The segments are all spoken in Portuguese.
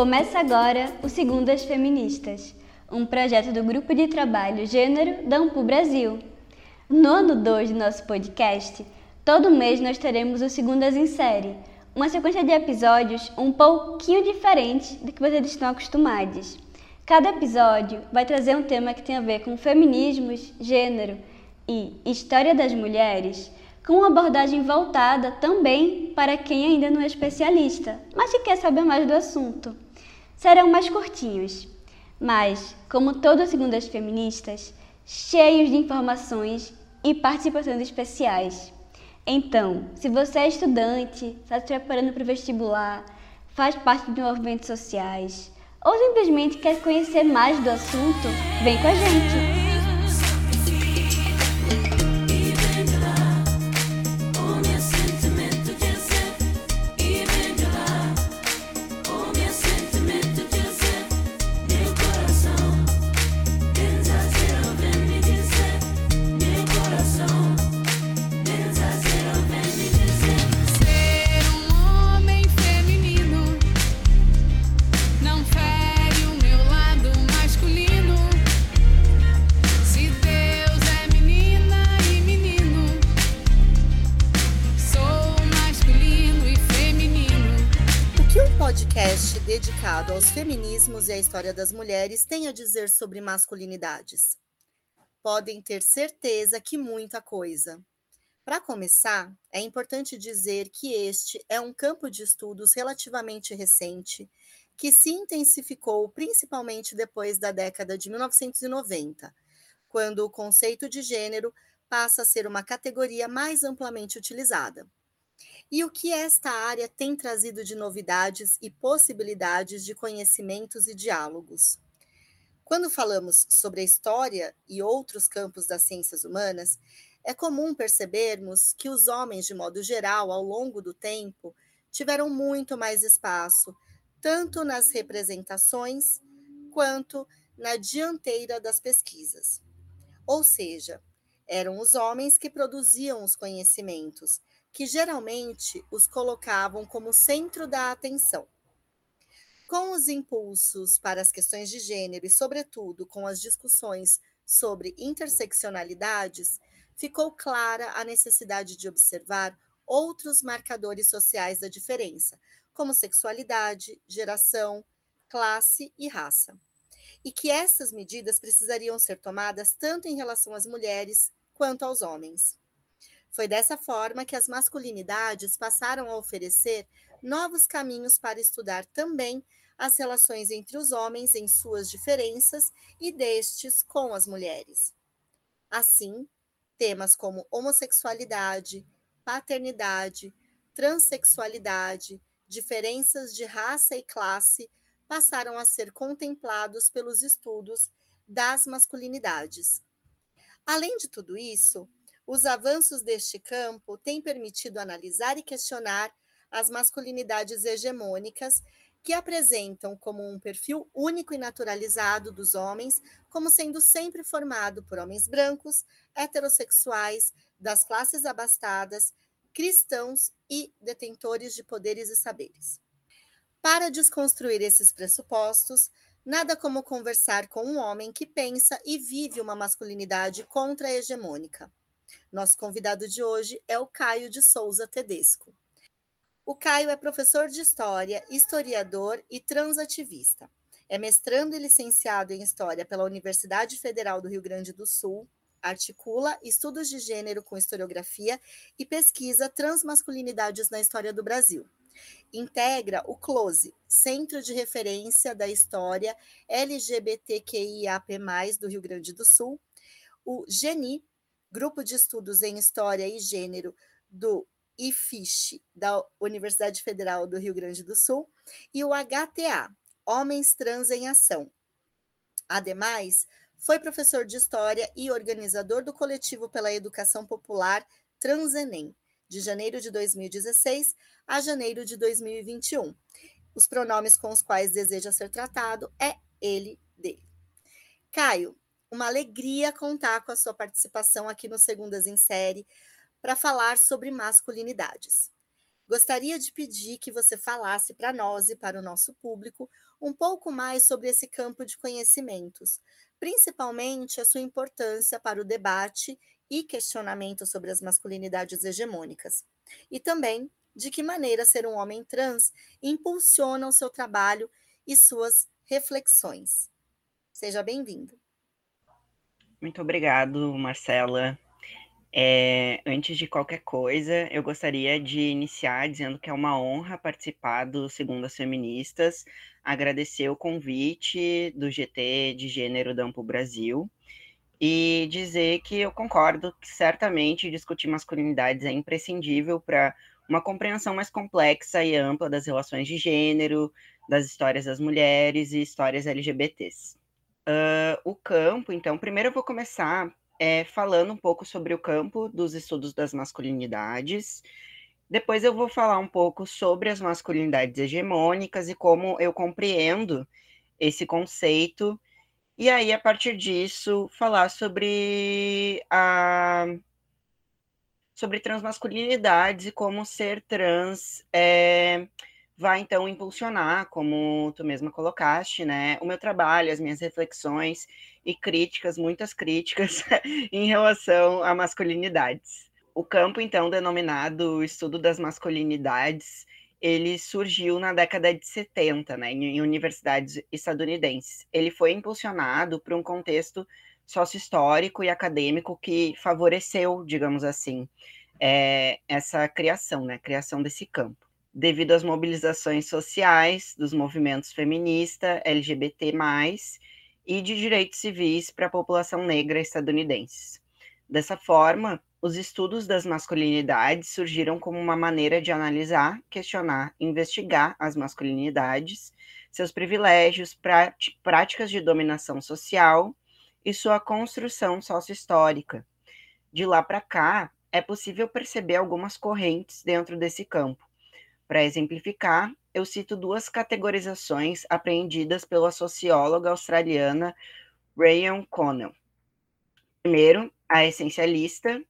Começa agora o Segundas Feministas, um projeto do Grupo de Trabalho Gênero da Ampu Brasil. No ano 2 do nosso podcast, todo mês nós teremos o Segundas em Série, uma sequência de episódios um pouquinho diferente do que vocês estão acostumados. Cada episódio vai trazer um tema que tem a ver com feminismos, gênero e história das mulheres com uma abordagem voltada também para quem ainda não é especialista, mas que quer saber mais do assunto. Serão mais curtinhos, mas, como as segundas feministas, cheios de informações e participações especiais. Então, se você é estudante, está se preparando para o vestibular, faz parte de movimentos sociais, ou simplesmente quer conhecer mais do assunto, vem com a gente! Aos feminismos e à história das mulheres tem a dizer sobre masculinidades? Podem ter certeza que muita coisa. Para começar, é importante dizer que este é um campo de estudos relativamente recente, que se intensificou principalmente depois da década de 1990, quando o conceito de gênero passa a ser uma categoria mais amplamente utilizada e o que esta área tem trazido de novidades e possibilidades de conhecimentos e diálogos. Quando falamos sobre a história e outros campos das ciências humanas, é comum percebermos que os homens, de modo geral, ao longo do tempo, tiveram muito mais espaço, tanto nas representações quanto na dianteira das pesquisas. Ou seja, eram os homens que produziam os conhecimentos, que geralmente os colocavam como centro da atenção. Com os impulsos para as questões de gênero e, sobretudo, com as discussões sobre interseccionalidades, ficou clara a necessidade de observar outros marcadores sociais da diferença, como sexualidade, geração, classe e raça. E que essas medidas precisariam ser tomadas tanto em relação às mulheres quanto aos homens. Foi dessa forma que as masculinidades passaram a oferecer novos caminhos para estudar também as relações entre os homens em suas diferenças e destes com as mulheres. Assim, temas como homossexualidade, paternidade, transexualidade, diferenças de raça e classe passaram a ser contemplados pelos estudos das masculinidades. Além de tudo isso, os avanços deste campo têm permitido analisar e questionar as masculinidades hegemônicas que apresentam como um perfil único e naturalizado dos homens, como sendo sempre formado por homens brancos, heterossexuais, das classes abastadas, cristãos e detentores de poderes e saberes. Para desconstruir esses pressupostos, nada como conversar com um homem que pensa e vive uma masculinidade contra-hegemônica. Nosso convidado de hoje é o Caio de Souza Tedesco. O Caio é professor de História, historiador e transativista. É mestrando e licenciado em História pela Universidade Federal do Rio Grande do Sul, articula estudos de gênero com historiografia e pesquisa transmasculinidades na história do Brasil. Integra o CLOSE, Centro de Referência da História LGBTQIAP+, do Rio Grande do Sul, o GENI, Grupo de Estudos em História e Gênero do IFISH, da Universidade Federal do Rio Grande do Sul, e o HTA, Homens Trans em Ação. Ademais, foi professor de História e organizador do coletivo pela Educação Popular Transenem, de janeiro de 2016 a janeiro de 2021. Os pronomes com os quais deseja ser tratado é ele, dele. Caio, uma alegria contar com a sua participação aqui no Segundas em Série para falar sobre masculinidades. gostaria de pedir que você falasse para nós e para o nosso público um pouco mais sobre esse campo de conhecimentos, principalmente a sua importância para o debate e questionamento sobre as masculinidades hegemônicas, e também de que maneira ser um homem trans impulsiona o seu trabalho e suas reflexões. Seja bem-vindo. Muito obrigado, Marcela. É, antes de qualquer coisa, eu gostaria de iniciar dizendo que é uma honra participar do Segundas Feministas, agradecer o convite do GT de Gênero da Ampo Brasil e dizer que eu concordo que certamente discutir masculinidades é imprescindível para uma compreensão mais complexa e ampla das relações de gênero, das histórias das mulheres e histórias LGBTs. Uh, o campo, então, primeiro eu vou começar é, falando um pouco sobre o campo dos estudos das masculinidades. Depois eu vou falar um pouco sobre as masculinidades hegemônicas e como eu compreendo esse conceito. E aí, a partir disso, falar sobre a sobre transmasculinidades e como ser trans é, vai então impulsionar, como tu mesma colocaste, né, o meu trabalho, as minhas reflexões e críticas, muitas críticas em relação a masculinidades. O campo então denominado Estudo das Masculinidades, ele surgiu na década de 70, né, em universidades estadunidenses. Ele foi impulsionado por um contexto sócio-histórico e acadêmico que favoreceu, digamos assim, é, essa criação, né, criação desse campo devido às mobilizações sociais dos movimentos feminista, LGBT+, e de direitos civis para a população negra estadunidense. Dessa forma, os estudos das masculinidades surgiram como uma maneira de analisar, questionar, investigar as masculinidades, seus privilégios, práticas de dominação social e sua construção sócio-histórica. De lá para cá, é possível perceber algumas correntes dentro desse campo, para exemplificar, eu cito duas categorizações apreendidas pela socióloga australiana Rayon Connell. Primeiro, a essencialista,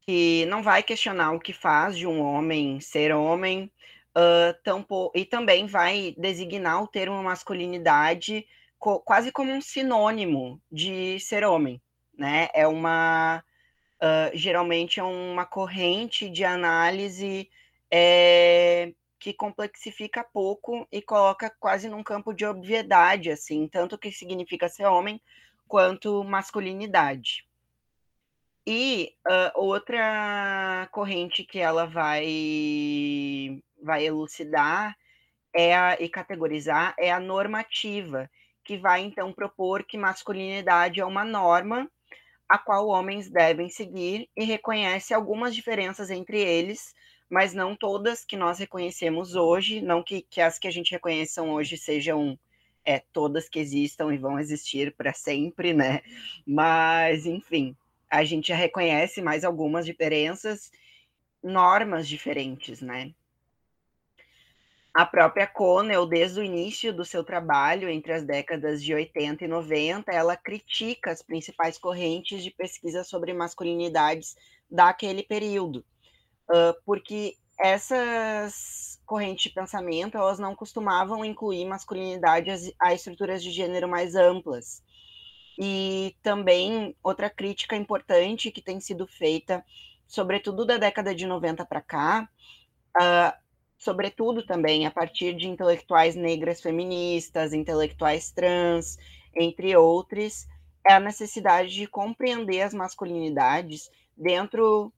que não vai questionar o que faz de um homem ser homem, uh, tampo, e também vai designar o termo masculinidade co quase como um sinônimo de ser homem, né? É uma uh, geralmente é uma corrente de análise é, que complexifica pouco e coloca quase num campo de obviedade, assim, tanto o que significa ser homem quanto masculinidade. E uh, outra corrente que ela vai, vai elucidar é a, e categorizar é a normativa, que vai então propor que masculinidade é uma norma a qual homens devem seguir e reconhece algumas diferenças entre eles, mas não todas que nós reconhecemos hoje, não que, que as que a gente reconheçam hoje sejam é, todas que existam e vão existir para sempre, né? Mas, enfim, a gente já reconhece mais algumas diferenças, normas diferentes, né? A própria Connell, desde o início do seu trabalho, entre as décadas de 80 e 90, ela critica as principais correntes de pesquisa sobre masculinidades daquele período uh, porque essas correntes de pensamento elas não costumavam incluir masculinidade a estruturas de gênero mais amplas. E também outra crítica importante que tem sido feita, sobretudo da década de 90 para cá, uh, sobretudo também a partir de intelectuais negras feministas, intelectuais trans, entre outros, é a necessidade de compreender as masculinidades dentro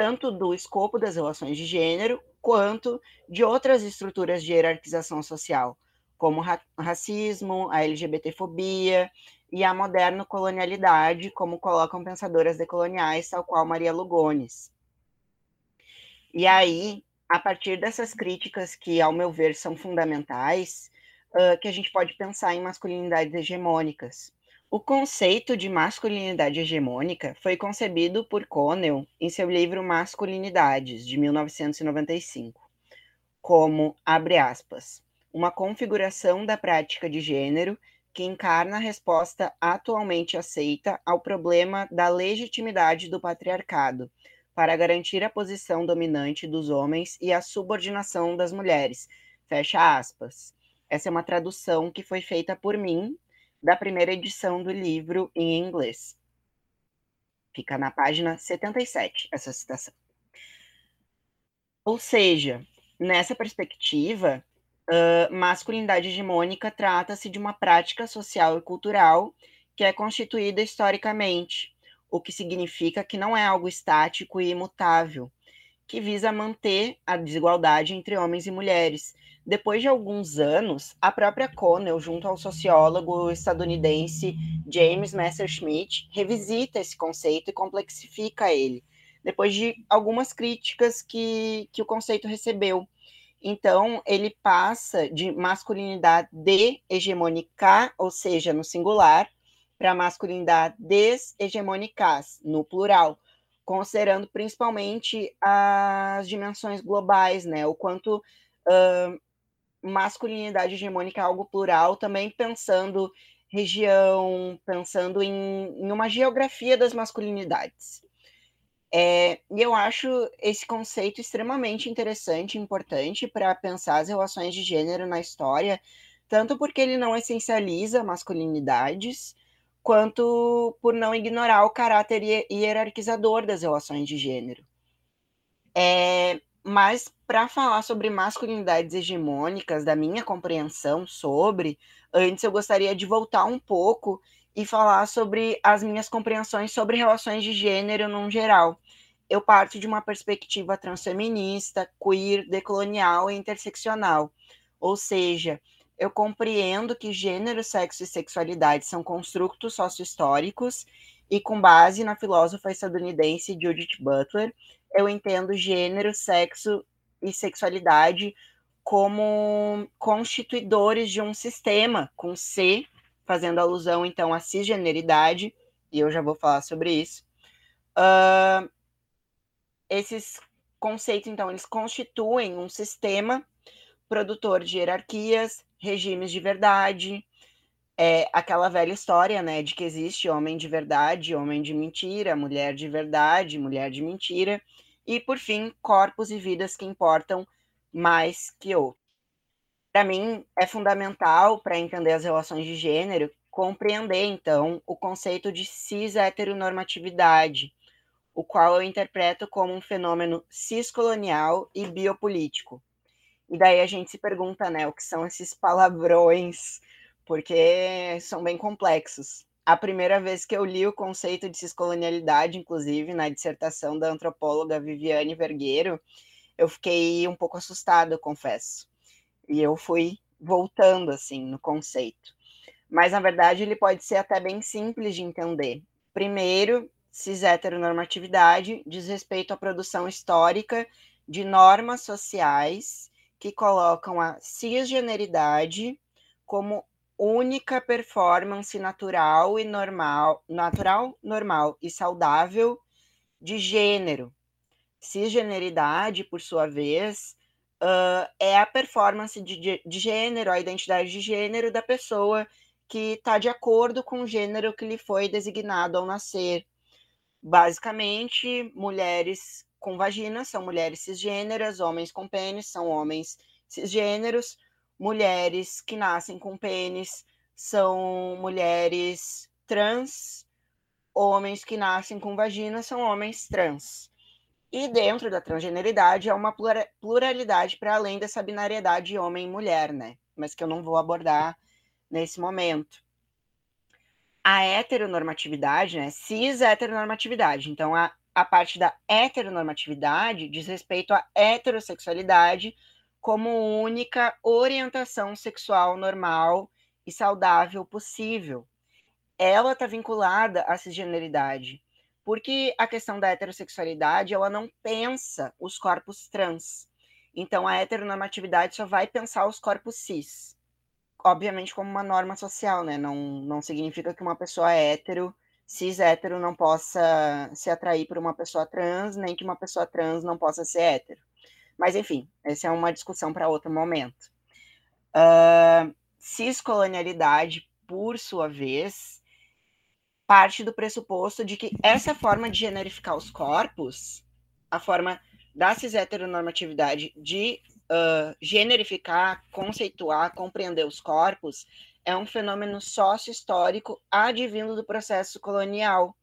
tanto do escopo das relações de gênero, quanto de outras estruturas de hierarquização social, como o racismo, a LGBTfobia e a moderna colonialidade, como colocam pensadoras decoloniais, tal qual Maria Lugones. E aí, a partir dessas críticas que, ao meu ver, são fundamentais, uh, que a gente pode pensar em masculinidades hegemônicas, o conceito de masculinidade hegemônica foi concebido por Connell em seu livro Masculinidades, de 1995, como, abre aspas, uma configuração da prática de gênero que encarna a resposta atualmente aceita ao problema da legitimidade do patriarcado, para garantir a posição dominante dos homens e a subordinação das mulheres. Fecha aspas. Essa é uma tradução que foi feita por mim da primeira edição do livro em inglês. Fica na página 77, essa citação. Ou seja, nessa perspectiva, uh, masculinidade hegemônica trata-se de uma prática social e cultural que é constituída historicamente, o que significa que não é algo estático e imutável, que visa manter a desigualdade entre homens e mulheres. Depois de alguns anos, a própria Connell, junto ao sociólogo estadunidense James Messerschmitt, revisita esse conceito e complexifica ele, depois de algumas críticas que, que o conceito recebeu. Então, ele passa de masculinidade de hegemônica, ou seja, no singular, para masculinidade deshegemônicas, no plural, considerando principalmente as dimensões globais, né? O quanto uh, masculinidade hegemônica é algo plural, também pensando região, pensando em, em uma geografia das masculinidades. É, e eu acho esse conceito extremamente interessante e importante para pensar as relações de gênero na história, tanto porque ele não essencializa masculinidades, quanto por não ignorar o caráter hierarquizador das relações de gênero. É, mas para falar sobre masculinidades hegemônicas, da minha compreensão sobre, antes eu gostaria de voltar um pouco e falar sobre as minhas compreensões sobre relações de gênero no geral. Eu parto de uma perspectiva transfeminista, queer, decolonial e interseccional, ou seja, eu compreendo que gênero, sexo e sexualidade são construtos sócio-históricos e com base na filósofa estadunidense Judith Butler, eu entendo gênero, sexo e sexualidade como constituidores de um sistema com C, fazendo alusão então à cisgeneridade, e eu já vou falar sobre isso. Uh, esses conceitos, então, eles constituem um sistema produtor de hierarquias, regimes de verdade, é aquela velha história, né, de que existe homem de verdade, homem de mentira, mulher de verdade, mulher de mentira, e por fim, corpos e vidas que importam mais que outros. Para mim, é fundamental para entender as relações de gênero compreender então o conceito de cis-heteronormatividade, o qual eu interpreto como um fenômeno ciscolonial e biopolítico, e daí a gente se pergunta, né, o que são esses palavrões, porque são bem complexos. A primeira vez que eu li o conceito de ciscolonialidade, inclusive na dissertação da antropóloga Viviane Vergueiro, eu fiquei um pouco assustada, confesso. E eu fui voltando assim no conceito. Mas na verdade ele pode ser até bem simples de entender. Primeiro, cis heteronormatividade diz respeito à produção histórica de normas sociais que colocam a cisgeneridade como única performance natural e normal, natural, normal e saudável de gênero. Cisgeneridade, por sua vez, uh, é a performance de, de gênero, a identidade de gênero da pessoa que está de acordo com o gênero que lhe foi designado ao nascer. Basicamente, mulheres com vagina são mulheres cisgêneras, homens com pênis são homens cisgêneros, mulheres que nascem com pênis são mulheres trans, homens que nascem com vagina são homens trans. E dentro da transgeneridade é uma pluralidade para além dessa binariedade homem e mulher, né? Mas que eu não vou abordar nesse momento a heteronormatividade, né? Cis heteronormatividade. Então, a, a parte da heteronormatividade diz respeito à heterossexualidade como única orientação sexual normal e saudável possível. Ela está vinculada à cisgeneridade, porque a questão da heterossexualidade ela não pensa os corpos trans. Então, a heteronormatividade só vai pensar os corpos cis obviamente como uma norma social, né? Não, não significa que uma pessoa hétero, cis hétero, não possa se atrair por uma pessoa trans, nem que uma pessoa trans não possa ser hétero. Mas, enfim, essa é uma discussão para outro momento. Uh, ciscolonialidade, por sua vez, parte do pressuposto de que essa forma de generificar os corpos a forma da cis-heteronormatividade de uh, generificar, conceituar, compreender os corpos é um fenômeno sócio-histórico advindo do processo colonial,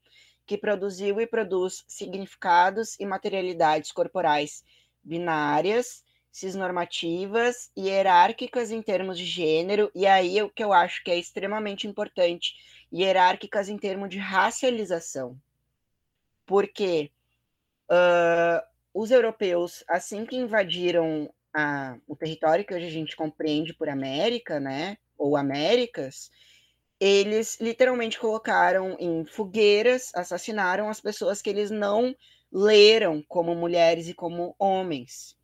que produziu e produz significados e materialidades corporais binárias, cisnormativas e hierárquicas em termos de gênero, e aí o que eu acho que é extremamente importante, hierárquicas em termos de racialização. Porque uh, os europeus, assim que invadiram a, o território que hoje a gente compreende por América, né, ou Américas, eles literalmente colocaram em fogueiras, assassinaram as pessoas que eles não leram como mulheres e como homens.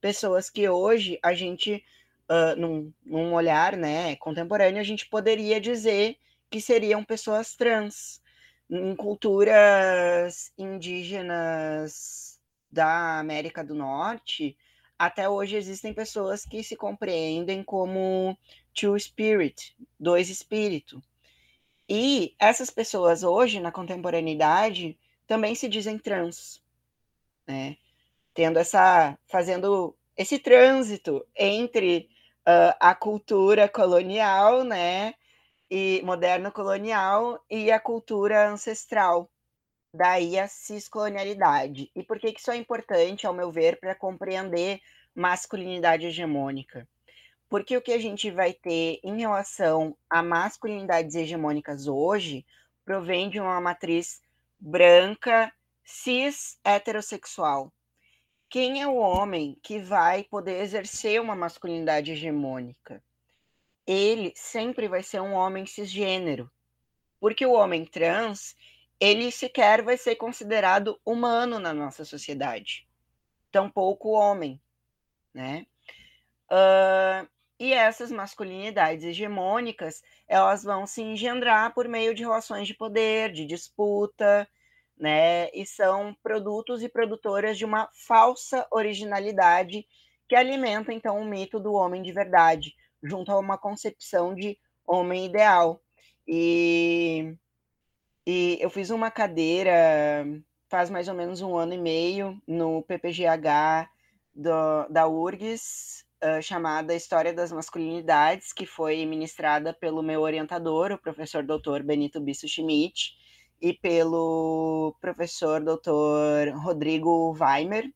Pessoas que hoje a gente, uh, num, num olhar né, contemporâneo, a gente poderia dizer que seriam pessoas trans. Em culturas indígenas da América do Norte, até hoje existem pessoas que se compreendem como two spirit, dois espírito. E essas pessoas hoje, na contemporaneidade, também se dizem trans, né? Tendo essa, fazendo esse trânsito entre uh, a cultura colonial, né, e moderno colonial e a cultura ancestral, daí a ciscolonialidade. E por que, que isso é importante, ao meu ver, para compreender masculinidade hegemônica? Porque o que a gente vai ter em relação a masculinidades hegemônicas hoje provém de uma matriz branca, cis, heterossexual. Quem é o homem que vai poder exercer uma masculinidade hegemônica? Ele sempre vai ser um homem cisgênero. Porque o homem trans, ele sequer vai ser considerado humano na nossa sociedade. Tampouco homem, né? Uh, e essas masculinidades hegemônicas, elas vão se engendrar por meio de relações de poder, de disputa, né? E são produtos e produtoras de uma falsa originalidade que alimenta então o mito do homem de verdade, junto a uma concepção de homem ideal. E, e eu fiz uma cadeira faz mais ou menos um ano e meio no PPGH do, da URGS, chamada História das Masculinidades, que foi ministrada pelo meu orientador, o professor doutor Benito Bisso Schmidt, e pelo professor doutor Rodrigo Weimer.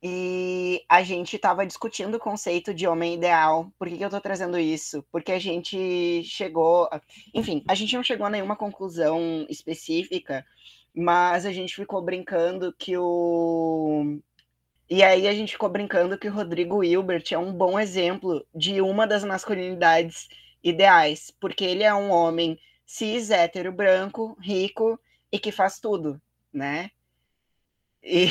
E a gente estava discutindo o conceito de homem ideal. Por que, que eu estou trazendo isso? Porque a gente chegou. Enfim, a gente não chegou a nenhuma conclusão específica, mas a gente ficou brincando que o e aí a gente ficou brincando que o Rodrigo Hilbert é um bom exemplo de uma das masculinidades ideais, porque ele é um homem cis, hétero, branco, rico e que faz tudo, né? E,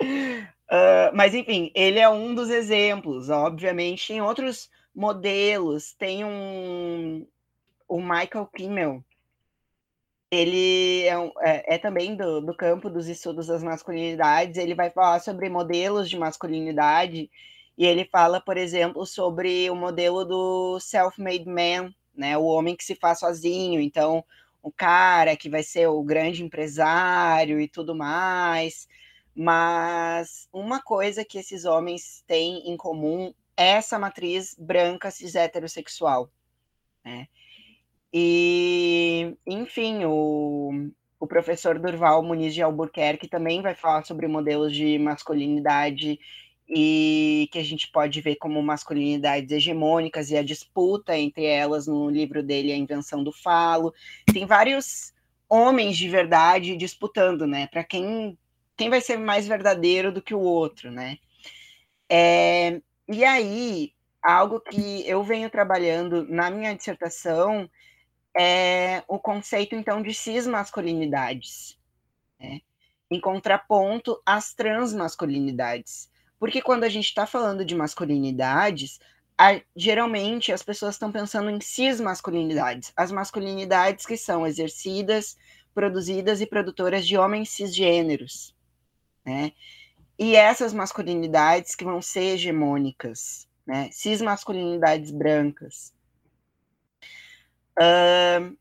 uh, mas enfim, ele é um dos exemplos. Obviamente, em outros modelos tem um o Michael Kimmel, ele é, um, é, é também do, do, campo dos estudos das masculinidades. Ele vai falar sobre modelos de masculinidade e ele fala, por exemplo, sobre o modelo do self-made man, né, o homem que se faz sozinho. Então, o cara que vai ser o grande empresário e tudo mais. Mas uma coisa que esses homens têm em comum é essa matriz branca cis heterossexual, né? E, enfim, o, o professor Durval Muniz de Albuquerque também vai falar sobre modelos de masculinidade e que a gente pode ver como masculinidades hegemônicas e a disputa entre elas no livro dele A Invenção do Falo. Tem vários homens de verdade disputando, né? Para quem quem vai ser mais verdadeiro do que o outro, né? É, e aí, algo que eu venho trabalhando na minha dissertação é o conceito, então, de cismasculinidades, né? em contraponto às transmasculinidades. Porque quando a gente está falando de masculinidades, a, geralmente as pessoas estão pensando em cismasculinidades, as masculinidades que são exercidas, produzidas e produtoras de homens cisgêneros, né? E essas masculinidades que vão ser hegemônicas, né? Cismasculinidades brancas. Uh,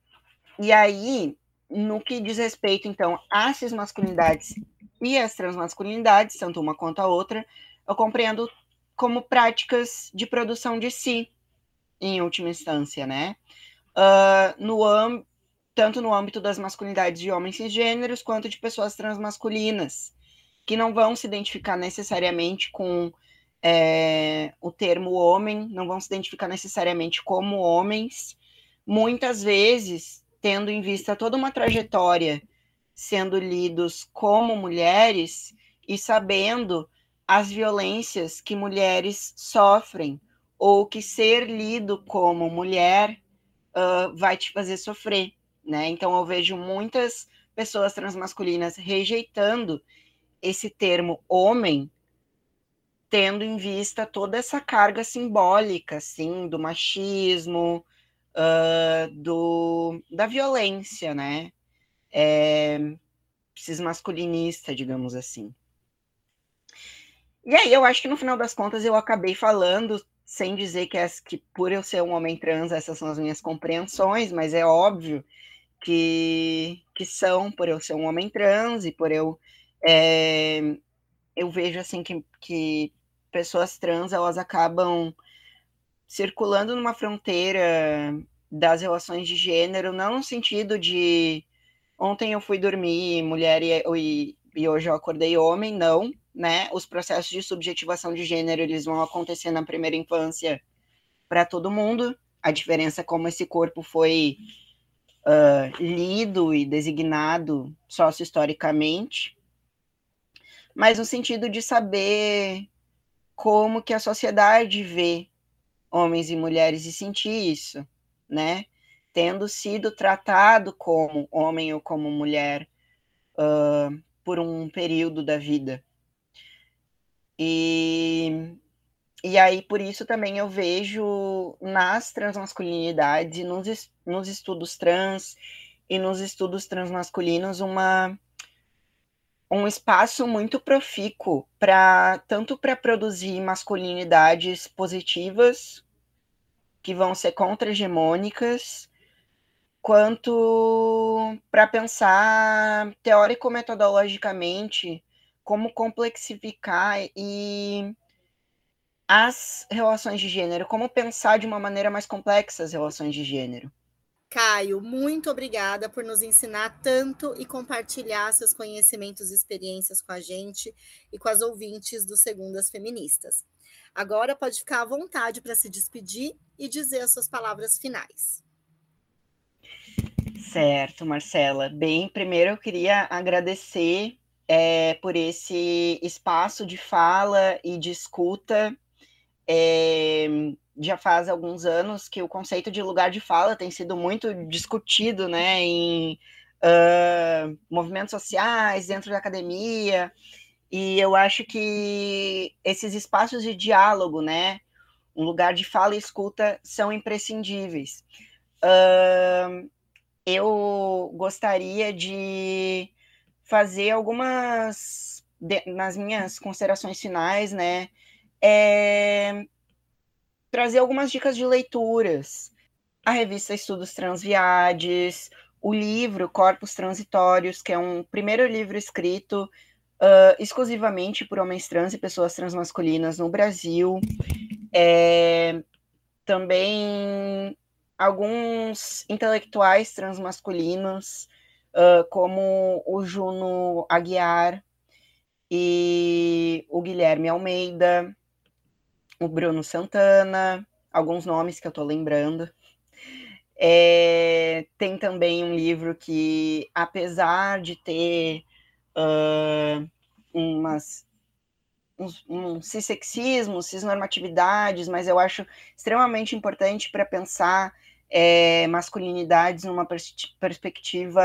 e aí, no que diz respeito, então, às masculinidades e as transmasculinidades, tanto uma quanto a outra, eu compreendo como práticas de produção de si, em última instância, né? Uh, no tanto no âmbito das masculinidades de homens cisgêneros, quanto de pessoas transmasculinas, que não vão se identificar necessariamente com é, o termo homem, não vão se identificar necessariamente como homens, muitas vezes tendo em vista toda uma trajetória sendo lidos como mulheres e sabendo as violências que mulheres sofrem ou que ser lido como mulher uh, vai te fazer sofrer, né? Então eu vejo muitas pessoas transmasculinas rejeitando esse termo homem, tendo em vista toda essa carga simbólica, assim, do machismo, uh, do, da violência, né? É, masculinista, digamos assim. E aí eu acho que no final das contas eu acabei falando sem dizer que, é, que por eu ser um homem trans, essas são as minhas compreensões, mas é óbvio que, que são por eu ser um homem trans e por eu é, eu vejo assim que, que pessoas trans elas acabam circulando numa fronteira das relações de gênero, não no sentido de ontem eu fui dormir mulher e, e, e hoje eu acordei homem, não, né? Os processos de subjetivação de gênero eles vão acontecer na primeira infância para todo mundo. A diferença é como esse corpo foi uh, lido e designado sócio-historicamente, mas no sentido de saber como que a sociedade vê homens e mulheres e sentir isso, né? Tendo sido tratado como homem ou como mulher uh, por um período da vida. E, e aí, por isso também eu vejo nas transmasculinidades, nos, nos estudos trans e nos estudos transmasculinos uma um espaço muito profícuo para tanto para produzir masculinidades positivas que vão ser contra-hegemônicas, quanto para pensar teórico-metodologicamente como complexificar e as relações de gênero, como pensar de uma maneira mais complexa as relações de gênero. Caio, muito obrigada por nos ensinar tanto e compartilhar seus conhecimentos e experiências com a gente e com as ouvintes do Segundas Feministas. Agora pode ficar à vontade para se despedir e dizer as suas palavras finais. Certo, Marcela. Bem, primeiro eu queria agradecer é, por esse espaço de fala e de escuta. É, já faz alguns anos que o conceito de lugar de fala tem sido muito discutido né, em uh, movimentos sociais, dentro da academia, e eu acho que esses espaços de diálogo, né, um lugar de fala e escuta, são imprescindíveis. Uh, eu gostaria de fazer algumas de, nas minhas considerações finais, né? É, trazer algumas dicas de leituras. A revista Estudos Transviades, o livro Corpos Transitórios, que é um primeiro livro escrito uh, exclusivamente por homens trans e pessoas transmasculinas no Brasil. É, também alguns intelectuais transmasculinos uh, como o Juno Aguiar e o Guilherme Almeida, o Bruno Santana, alguns nomes que eu estou lembrando. É, tem também um livro que, apesar de ter uh, umas uns, um cissexismo, cisnormatividades, mas eu acho extremamente importante para pensar é, masculinidades numa pers perspectiva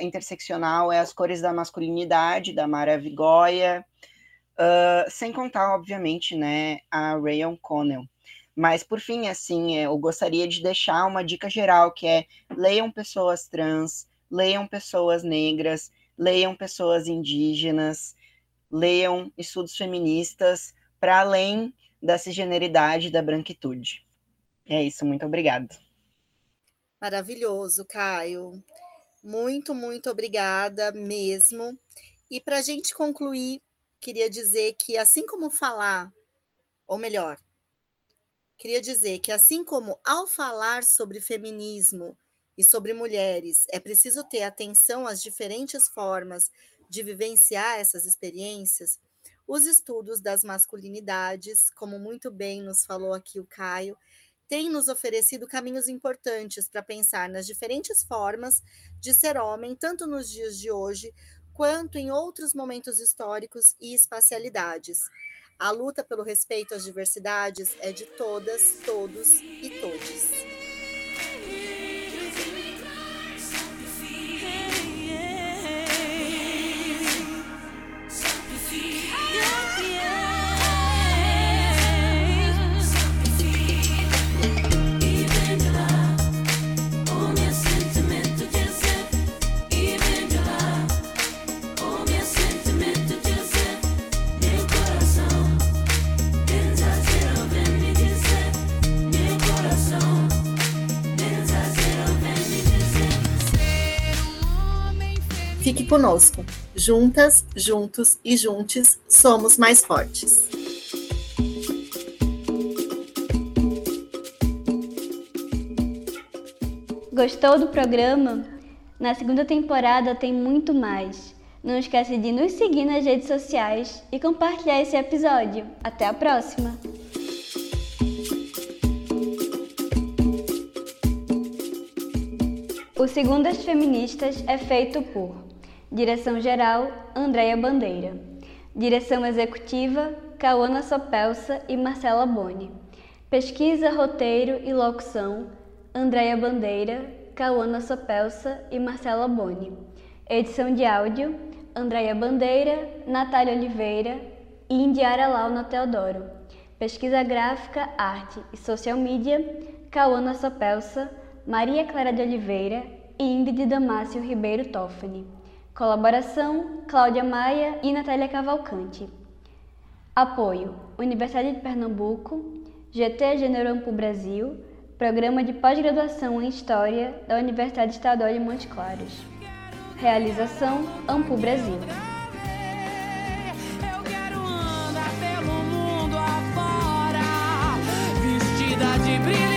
interseccional, é As Cores da Masculinidade, da Mara Vigoya, uh, sem contar, obviamente, né, a Rayon Connell. Mas, por fim, assim, eu gostaria de deixar uma dica geral, que é leiam pessoas trans, leiam pessoas negras, leiam pessoas indígenas, leiam estudos feministas, para além da cisgeneridade da branquitude. É isso, muito obrigada. Maravilhoso, Caio. Muito, muito obrigada mesmo. E para a gente concluir, queria dizer que, assim como falar, ou melhor, queria dizer que, assim como ao falar sobre feminismo e sobre mulheres, é preciso ter atenção às diferentes formas de vivenciar essas experiências, os estudos das masculinidades, como muito bem nos falou aqui o Caio, têm nos oferecido caminhos importantes para pensar nas diferentes formas de ser homem, tanto nos dias de hoje quanto em outros momentos históricos e espacialidades. A luta pelo respeito às diversidades é de todas, todos e todes. Fique conosco. Juntas, juntos e juntes somos mais fortes. Gostou do programa? Na segunda temporada tem muito mais. Não esquece de nos seguir nas redes sociais e compartilhar esse episódio. Até a próxima! O Segundas Feministas é feito por Direção-Geral, Andréia Bandeira. Direção Executiva, Cauana Sopelsa e Marcela Boni. Pesquisa, roteiro e locução, Andréia Bandeira, Cauana Sopelsa e Marcela Boni. Edição de áudio, Andréia Bandeira, Natália Oliveira e Indiara Launa Teodoro. Pesquisa gráfica, arte e social media, Cauana Sopelsa, Maria Clara de Oliveira e Ingrid Damácio Ribeiro Toffani. Colaboração: Cláudia Maia e Natália Cavalcante. Apoio: Universidade de Pernambuco, GT Gênero Ampo Brasil, Programa de Pós-Graduação em História da Universidade Estadual de Montes Claros. Realização: Ampo Brasil. de brilho.